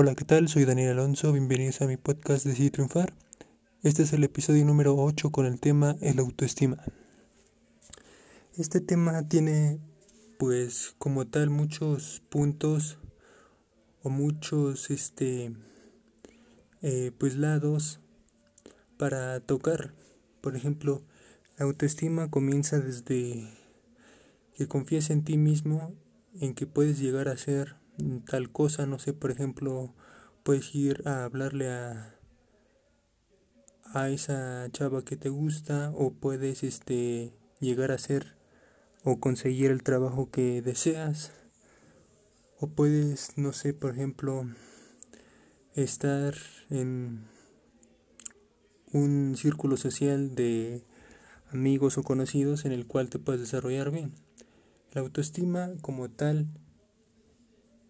Hola, ¿qué tal? Soy Daniel Alonso, bienvenidos a mi podcast Decidir Triunfar. Este es el episodio número 8 con el tema el autoestima. Este tema tiene pues como tal muchos puntos o muchos este eh, pues lados para tocar. Por ejemplo, la autoestima comienza desde que confíes en ti mismo, en que puedes llegar a ser tal cosa, no sé, por ejemplo, puedes ir a hablarle a a esa chava que te gusta o puedes este llegar a ser o conseguir el trabajo que deseas. O puedes no sé por ejemplo estar en un círculo social de amigos o conocidos en el cual te puedes desarrollar bien. La autoestima como tal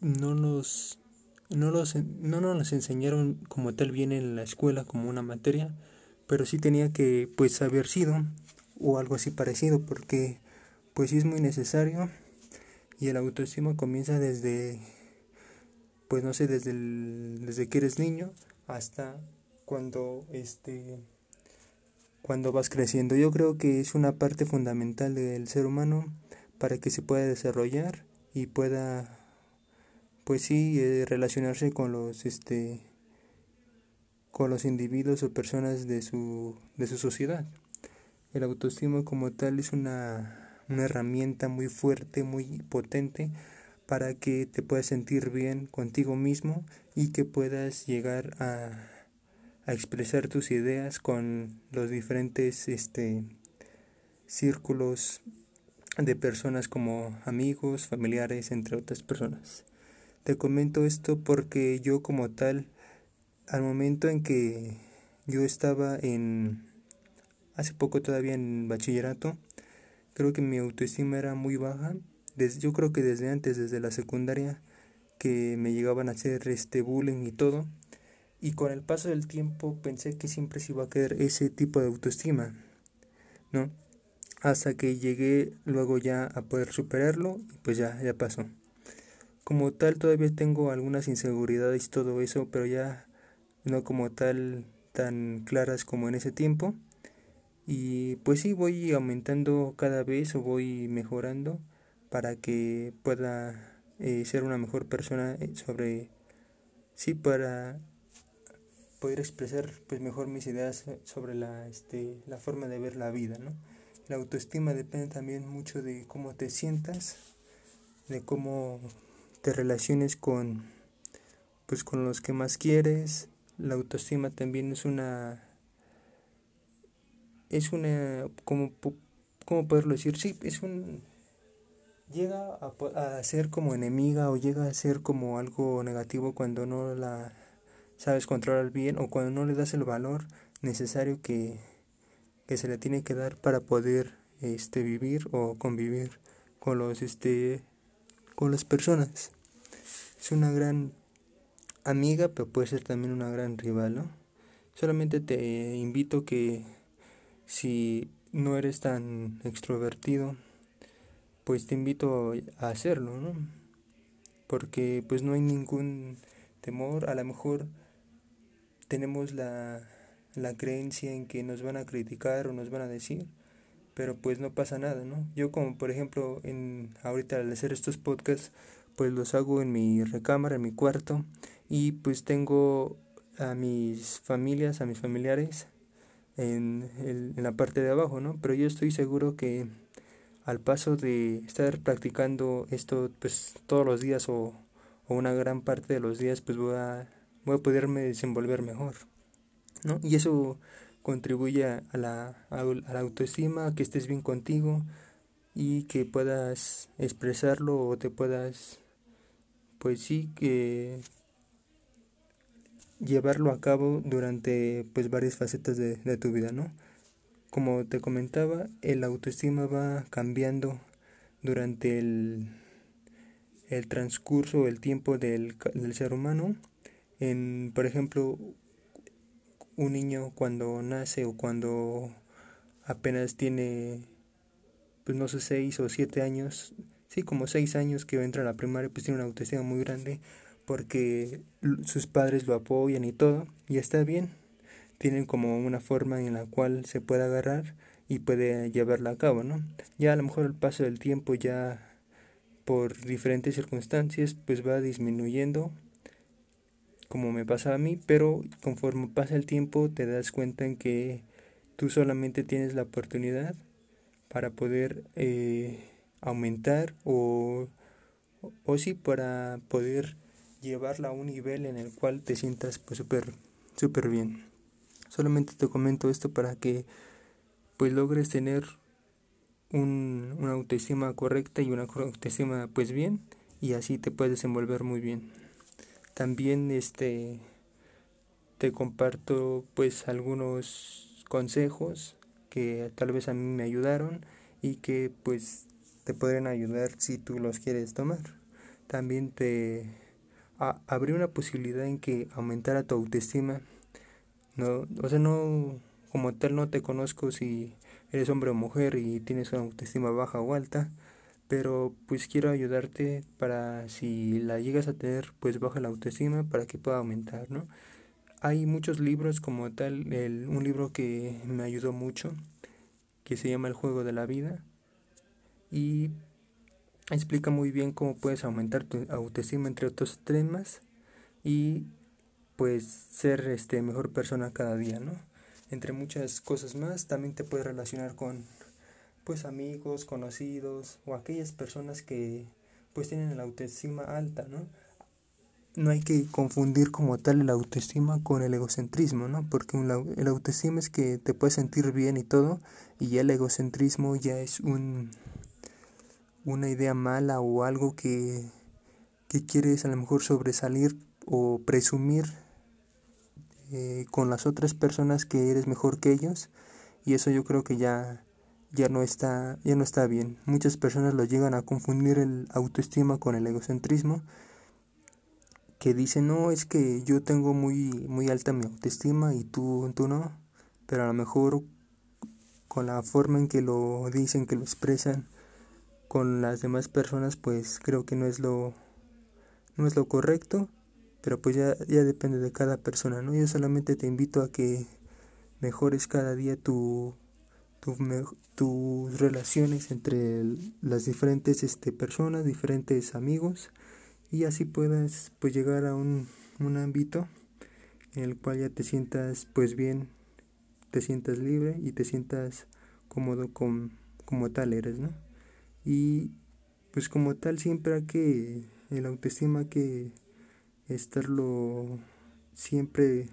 no nos no, los, no nos enseñaron como tal bien en la escuela como una materia, pero sí tenía que pues haber sido o algo así parecido porque pues sí es muy necesario y el autoestima comienza desde pues no sé desde desde que eres niño hasta cuando este cuando vas creciendo. Yo creo que es una parte fundamental del ser humano para que se pueda desarrollar y pueda pues sí eh, relacionarse con los este con los individuos o personas de su de su sociedad el autoestima como tal es una, una herramienta muy fuerte muy potente para que te puedas sentir bien contigo mismo y que puedas llegar a, a expresar tus ideas con los diferentes este círculos de personas como amigos, familiares, entre otras personas. Te comento esto porque yo como tal, al momento en que yo estaba en, hace poco todavía en bachillerato, creo que mi autoestima era muy baja. Desde, yo creo que desde antes, desde la secundaria, que me llegaban a hacer este bullying y todo. Y con el paso del tiempo pensé que siempre se iba a caer ese tipo de autoestima, ¿no? Hasta que llegué luego ya a poder superarlo y pues ya, ya pasó. Como tal todavía tengo algunas inseguridades y todo eso, pero ya no como tal tan claras como en ese tiempo. Y pues sí, voy aumentando cada vez o voy mejorando para que pueda eh, ser una mejor persona eh, sobre sí para poder expresar pues mejor mis ideas sobre la este la forma de ver la vida no la autoestima depende también mucho de cómo te sientas de cómo te relaciones con pues con los que más quieres. La autoestima también es una es una como cómo poderlo decir sí es un llega a, a ser como enemiga o llega a ser como algo negativo cuando no la sabes controlar bien o cuando no le das el valor necesario que, que se le tiene que dar para poder este vivir o convivir con los este con las personas. Es una gran amiga, pero puede ser también una gran rival, ¿no? Solamente te invito que si no eres tan extrovertido, pues te invito a hacerlo, ¿no? Porque pues no hay ningún temor, a lo mejor tenemos la, la creencia en que nos van a criticar o nos van a decir, pero pues no pasa nada, ¿no? Yo como por ejemplo en ahorita al hacer estos podcasts pues los hago en mi recámara, en mi cuarto y pues tengo a mis familias, a mis familiares en, el, en la parte de abajo, ¿no? Pero yo estoy seguro que al paso de estar practicando esto pues todos los días o, o una gran parte de los días pues voy a, voy a poderme desenvolver mejor, ¿no? Y eso contribuye a la, a la autoestima, que estés bien contigo y que puedas expresarlo o te puedas, pues sí, que llevarlo a cabo durante pues varias facetas de, de tu vida, ¿no? Como te comentaba, el autoestima va cambiando durante el, el transcurso, el tiempo del, del ser humano. En, por ejemplo, un niño cuando nace o cuando apenas tiene, pues no sé, seis o siete años, sí, como seis años que entra a la primaria, pues tiene una autoestima muy grande, porque sus padres lo apoyan y todo, y está bien. Tienen como una forma en la cual se puede agarrar y puede llevarla a cabo, ¿no? Ya a lo mejor el paso del tiempo ya por diferentes circunstancias pues va disminuyendo como me pasa a mí, pero conforme pasa el tiempo te das cuenta en que tú solamente tienes la oportunidad para poder eh, aumentar o, o sí para poder llevarla a un nivel en el cual te sientas pues súper bien. Solamente te comento esto para que pues logres tener un, una autoestima correcta y una autoestima pues bien y así te puedes desenvolver muy bien. También este te comparto pues algunos consejos que tal vez a mí me ayudaron y que pues te pueden ayudar si tú los quieres tomar. También te una posibilidad en que aumentara tu autoestima. No, o sea, no como tal no te conozco si eres hombre o mujer y tienes una autoestima baja o alta, pero pues quiero ayudarte para si la llegas a tener pues baja la autoestima para que pueda aumentar no hay muchos libros como tal el, un libro que me ayudó mucho que se llama el juego de la vida y explica muy bien cómo puedes aumentar tu autoestima entre otros temas y pues ser este mejor persona cada día no entre muchas cosas más también te puedes relacionar con pues amigos, conocidos o aquellas personas que pues tienen la autoestima alta, ¿no? No hay que confundir como tal el autoestima con el egocentrismo, ¿no? Porque el autoestima es que te puedes sentir bien y todo, y el egocentrismo ya es un una idea mala o algo que, que quieres a lo mejor sobresalir o presumir eh, con las otras personas que eres mejor que ellos y eso yo creo que ya ya no está, ya no está bien. Muchas personas lo llegan a confundir el autoestima con el egocentrismo, que dicen, no, es que yo tengo muy, muy alta mi autoestima y tú, tú no, pero a lo mejor con la forma en que lo dicen, que lo expresan con las demás personas, pues creo que no es lo, no es lo correcto, pero pues ya, ya depende de cada persona, ¿no? Yo solamente te invito a que mejores cada día tu tus relaciones entre las diferentes este, personas, diferentes amigos y así puedas pues llegar a un, un ámbito en el cual ya te sientas pues bien, te sientas libre y te sientas cómodo con, como tal eres, ¿no? Y pues como tal siempre hay que, el autoestima que estarlo siempre,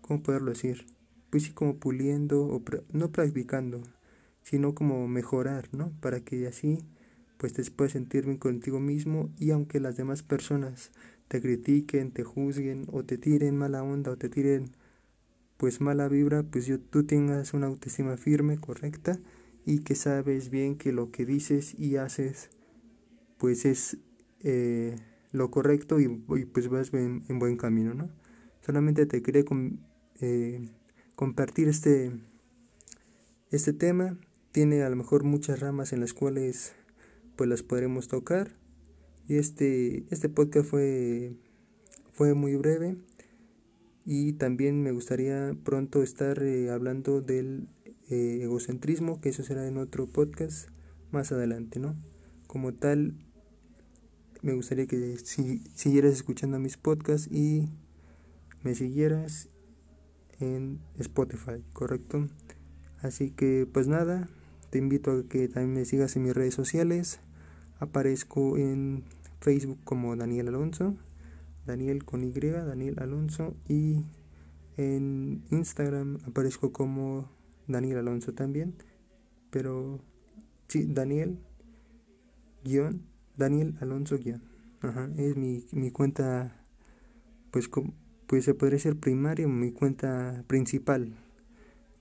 ¿cómo poderlo decir? Pues sí como puliendo o no practicando, sino como mejorar, ¿no? Para que así pues te puedas sentir bien contigo mismo y aunque las demás personas te critiquen, te juzguen o te tiren mala onda o te tiren pues mala vibra, pues yo, tú tengas una autoestima firme, correcta y que sabes bien que lo que dices y haces pues es eh, lo correcto y, pues vas en, en, buen camino, ¿no? Solamente te quería con, eh, compartir este, este tema. Tiene a lo mejor muchas ramas en las cuales pues las podremos tocar. Y este, este podcast fue, fue muy breve. Y también me gustaría pronto estar eh, hablando del eh, egocentrismo, que eso será en otro podcast más adelante, ¿no? Como tal, me gustaría que si, siguieras escuchando mis podcasts y me siguieras en Spotify, ¿correcto? Así que pues nada, te invito a que también me sigas en mis redes sociales. Aparezco en Facebook como Daniel Alonso, Daniel con Y, Daniel Alonso y en Instagram aparezco como Daniel Alonso también, pero sí, Daniel guion, Daniel Alonso guion. Ajá, es mi, mi cuenta pues como pues se podría ser primaria mi cuenta principal.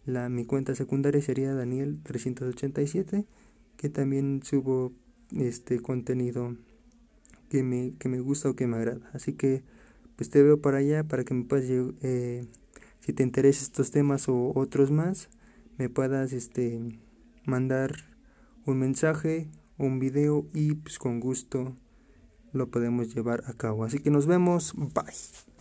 La, mi cuenta secundaria sería Daniel 387, que también subo este contenido que me, que me gusta o que me agrada. Así que pues te veo para allá para que me puedas, eh, si te interesan estos temas o otros más, me puedas este, mandar un mensaje, un video y pues con gusto lo podemos llevar a cabo. Así que nos vemos. Bye.